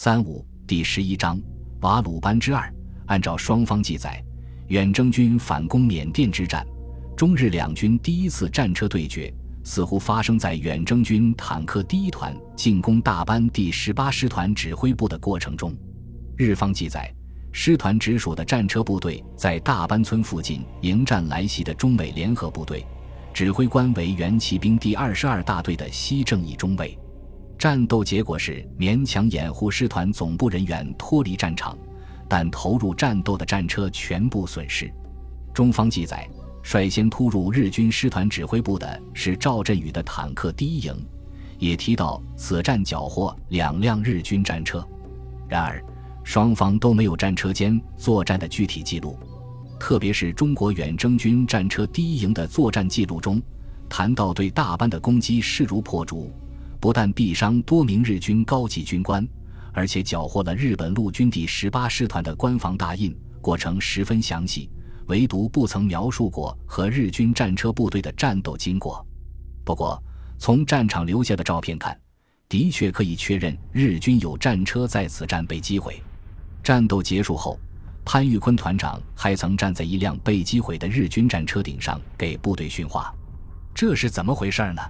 三五第十一章瓦鲁班之二。按照双方记载，远征军反攻缅甸之战，中日两军第一次战车对决，似乎发生在远征军坦克第一团进攻大班第十八师团指挥部的过程中。日方记载，师团直属的战车部队在大班村附近迎战来袭的中美联合部队，指挥官为原骑兵第二十二大队的西正义中尉。战斗结果是勉强掩护师团总部人员脱离战场，但投入战斗的战车全部损失。中方记载，率先突入日军师团指挥部的是赵振宇的坦克第一营，也提到此战缴获两辆日军战车。然而，双方都没有战车间作战的具体记录，特别是中国远征军战车第一营的作战记录中，谈到对大班的攻击势如破竹。不但毙伤多名日军高级军官，而且缴获了日本陆军第十八师团的官方大印，过程十分详细，唯独不曾描述过和日军战车部队的战斗经过。不过，从战场留下的照片看，的确可以确认日军有战车在此战被击毁。战斗结束后，潘玉坤团长还曾站在一辆被击毁的日军战车顶上给部队训话，这是怎么回事呢？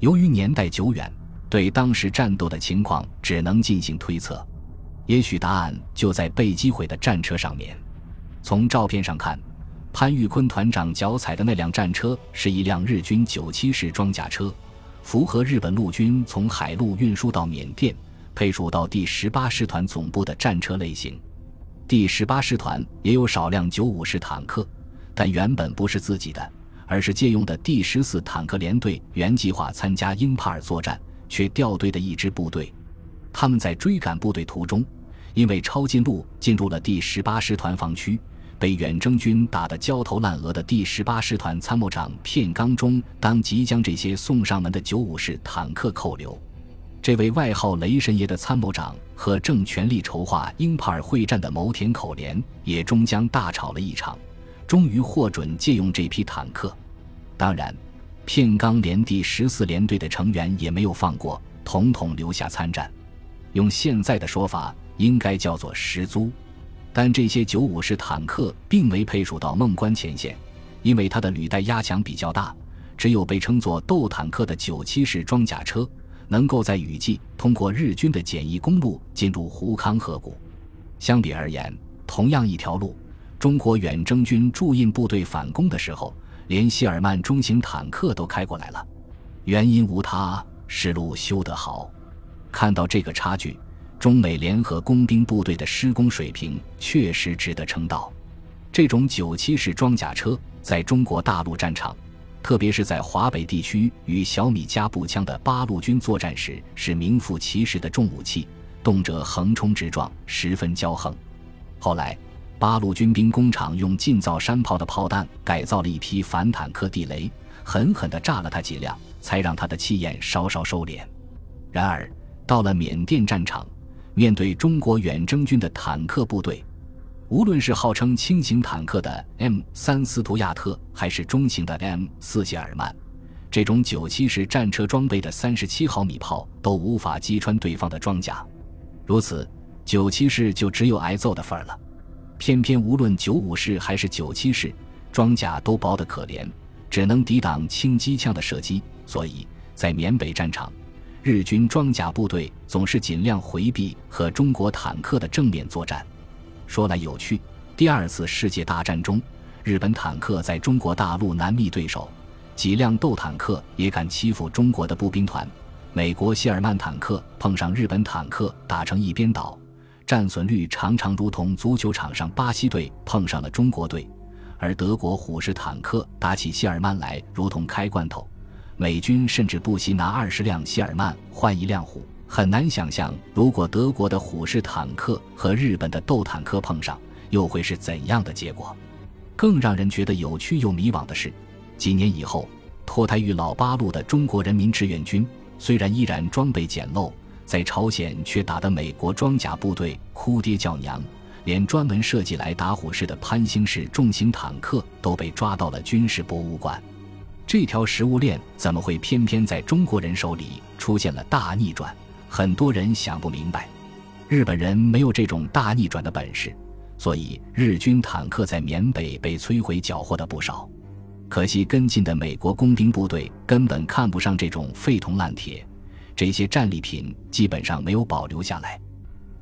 由于年代久远，对当时战斗的情况只能进行推测。也许答案就在被击毁的战车上面。从照片上看，潘玉坤团长脚踩的那辆战车是一辆日军九七式装甲车，符合日本陆军从海路运输到缅甸、配属到第十八师团总部的战车类型。第十八师团也有少量九五式坦克，但原本不是自己的。而是借用的第十四坦克联队原计划参加英帕尔作战却掉队的一支部队，他们在追赶部队途中，因为抄近路进入了第十八师团防区，被远征军打得焦头烂额的第十八师团参谋长片冈中当即将这些送上门的九五式坦克扣留。这位外号“雷神爷”的参谋长和正全力筹划英帕尔会战的牟田口联也终将大吵了一场。终于获准借用这批坦克，当然，片冈连第十四联队的成员也没有放过，统统留下参战。用现在的说法，应该叫做十租。但这些九五式坦克并没配属到孟关前线，因为它的履带压强比较大。只有被称作斗坦克的九七式装甲车，能够在雨季通过日军的简易公路进入胡康河谷。相比而言，同样一条路。中国远征军驻印部队反攻的时候，连谢尔曼中型坦克都开过来了。原因无他，是路修得好。看到这个差距，中美联合工兵部队的施工水平确实值得称道。这种九七式装甲车在中国大陆战场，特别是在华北地区与小米加步枪的八路军作战时，是名副其实的重武器，动辄横冲直撞，十分骄横。后来。八路军兵工厂用近造山炮的炮弹改造了一批反坦克地雷，狠狠地炸了他几辆，才让他的气焰稍稍收敛。然而，到了缅甸战场，面对中国远征军的坦克部队，无论是号称轻型坦克的 M 三斯图亚特，还是中型的 M 四谢尔曼，这种九七式战车装备的三十七毫米炮都无法击穿对方的装甲。如此，九七式就只有挨揍的份儿了。偏偏无论九五式还是九七式装甲都薄得可怜，只能抵挡轻机枪的射击。所以在缅北战场，日军装甲部队总是尽量回避和中国坦克的正面作战。说来有趣，第二次世界大战中，日本坦克在中国大陆难觅对手，几辆斗坦克也敢欺负中国的步兵团。美国谢尔曼坦克碰上日本坦克，打成一边倒。战损率常常如同足球场上巴西队碰上了中国队，而德国虎式坦克打起谢尔曼来如同开罐头。美军甚至不惜拿二十辆谢尔曼换一辆虎。很难想象，如果德国的虎式坦克和日本的斗坦克碰上，又会是怎样的结果？更让人觉得有趣又迷惘的是，几年以后，脱胎于老八路的中国人民志愿军，虽然依然装备简陋。在朝鲜却打得美国装甲部队哭爹叫娘，连专门设计来打虎式的潘兴式重型坦克都被抓到了军事博物馆。这条食物链怎么会偏偏在中国人手里出现了大逆转？很多人想不明白。日本人没有这种大逆转的本事，所以日军坦克在缅北被摧毁缴获的不少。可惜跟进的美国工兵部队根本看不上这种废铜烂铁，这些战利品基本上没有保留下来。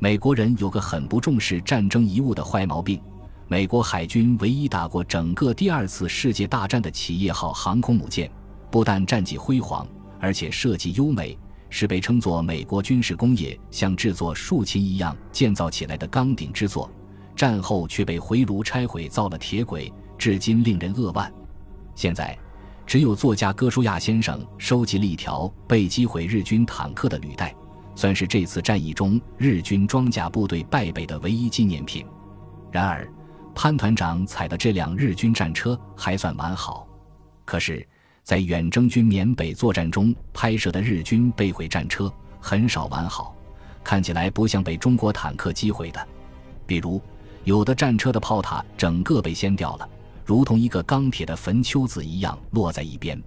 美国人有个很不重视战争遗物的坏毛病。美国海军唯一打过整个第二次世界大战的企业号航空母舰，不但战绩辉煌，而且设计优美，是被称作美国军事工业像制作竖琴一样建造起来的钢鼎之作。战后却被回炉拆毁，造了铁轨，至今令人扼腕。现在，只有作家戈舒亚先生收集了一条被击毁日军坦克的履带，算是这次战役中日军装甲部队败北的唯一纪念品。然而，潘团长踩的这辆日军战车还算完好，可是，在远征军缅北作战中拍摄的日军被毁战车很少完好，看起来不像被中国坦克击毁的。比如，有的战车的炮塔整个被掀掉了，如同一个钢铁的坟丘子一样落在一边。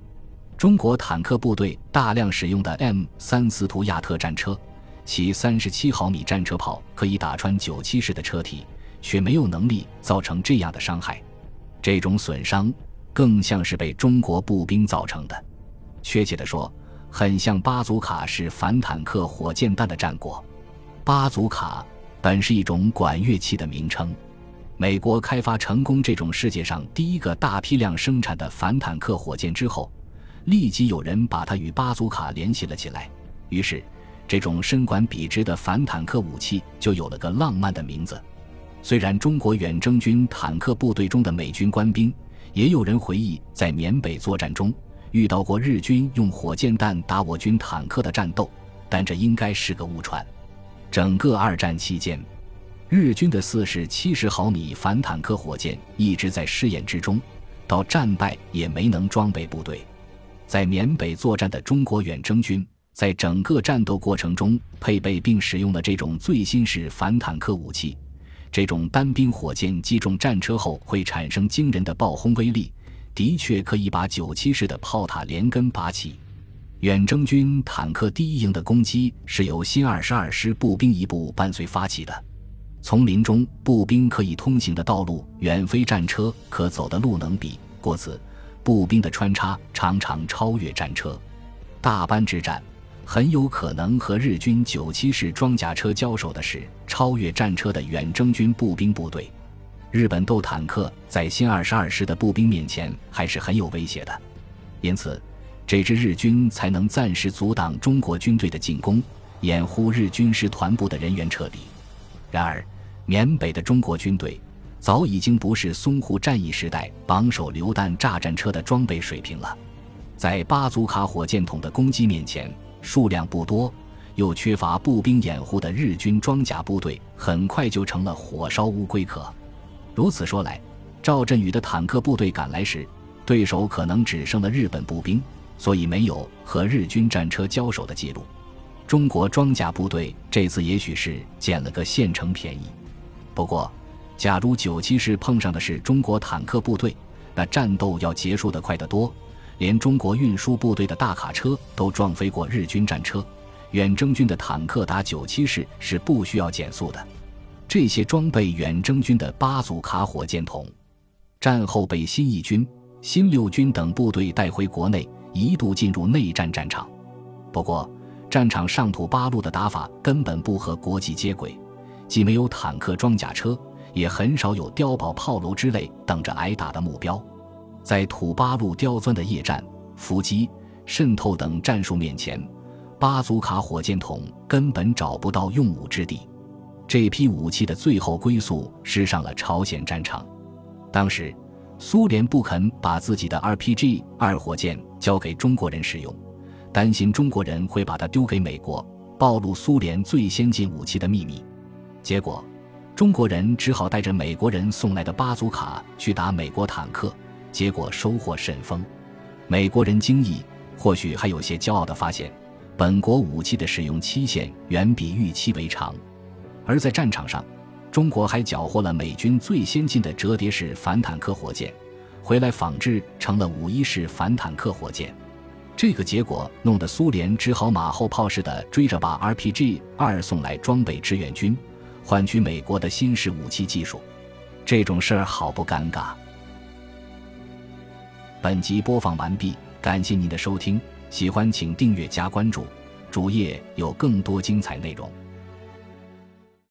中国坦克部队大量使用的 M 三斯图亚特战车，其三十七毫米战车炮可以打穿九七式的车体。却没有能力造成这样的伤害，这种损伤更像是被中国步兵造成的。确切地说，很像巴祖卡式反坦克火箭弹的战果。巴祖卡本是一种管乐器的名称。美国开发成功这种世界上第一个大批量生产的反坦克火箭之后，立即有人把它与巴祖卡联系了起来。于是，这种身管笔直的反坦克武器就有了个浪漫的名字。虽然中国远征军坦克部队中的美军官兵，也有人回忆在缅北作战中遇到过日军用火箭弹打我军坦克的战斗，但这应该是个误传。整个二战期间，日军的四式七十毫米反坦克火箭一直在试验之中，到战败也没能装备部队。在缅北作战的中国远征军，在整个战斗过程中配备并使用了这种最新式反坦克武器。这种单兵火箭击中战车后会产生惊人的爆轰威力，的确可以把九七式的炮塔连根拔起。远征军坦克第一营的攻击是由新二十二师步兵一部伴随发起的。丛林中步兵可以通行的道路远非战车可走的路能比，故此步兵的穿插常常超越战车。大班之战。很有可能和日军九七式装甲车交手的是超越战车的远征军步兵部队。日本斗坦克在新二十二师的步兵面前还是很有威胁的，因此这支日军才能暂时阻挡中国军队的进攻，掩护日军师团部的人员撤离。然而，缅北的中国军队早已经不是淞沪战役时代榜首榴弹炸战车的装备水平了，在巴祖卡火箭筒的攻击面前。数量不多，又缺乏步兵掩护的日军装甲部队，很快就成了火烧乌龟壳。如此说来，赵振宇的坦克部队赶来时，对手可能只剩了日本步兵，所以没有和日军战车交手的记录。中国装甲部队这次也许是捡了个现成便宜。不过，假如九七式碰上的是中国坦克部队，那战斗要结束的快得多。连中国运输部队的大卡车都撞飞过日军战车，远征军的坦克打九七式是不需要减速的。这些装备远征军的八组卡火箭筒，战后被新一军、新六军等部队带回国内，一度进入内战战场。不过，战场上土八路的打法根本不和国际接轨，既没有坦克装甲车，也很少有碉堡炮楼之类等着挨打的目标。在土八路刁钻的夜战、伏击、渗透等战术面前，巴祖卡火箭筒根本找不到用武之地。这批武器的最后归宿是上了朝鲜战场。当时，苏联不肯把自己的 RPG 二火箭交给中国人使用，担心中国人会把它丢给美国，暴露苏联最先进武器的秘密。结果，中国人只好带着美国人送来的巴祖卡去打美国坦克。结果收获甚丰，美国人惊异，或许还有些骄傲地发现，本国武器的使用期限远比预期为长。而在战场上，中国还缴获了美军最先进的折叠式反坦克火箭，回来仿制成了五一式反坦克火箭。这个结果弄得苏联只好马后炮似的追着把 RPG 二送来装备志愿军，换取美国的新式武器技术。这种事儿好不尴尬。本集播放完毕，感谢您的收听，喜欢请订阅加关注，主页有更多精彩内容。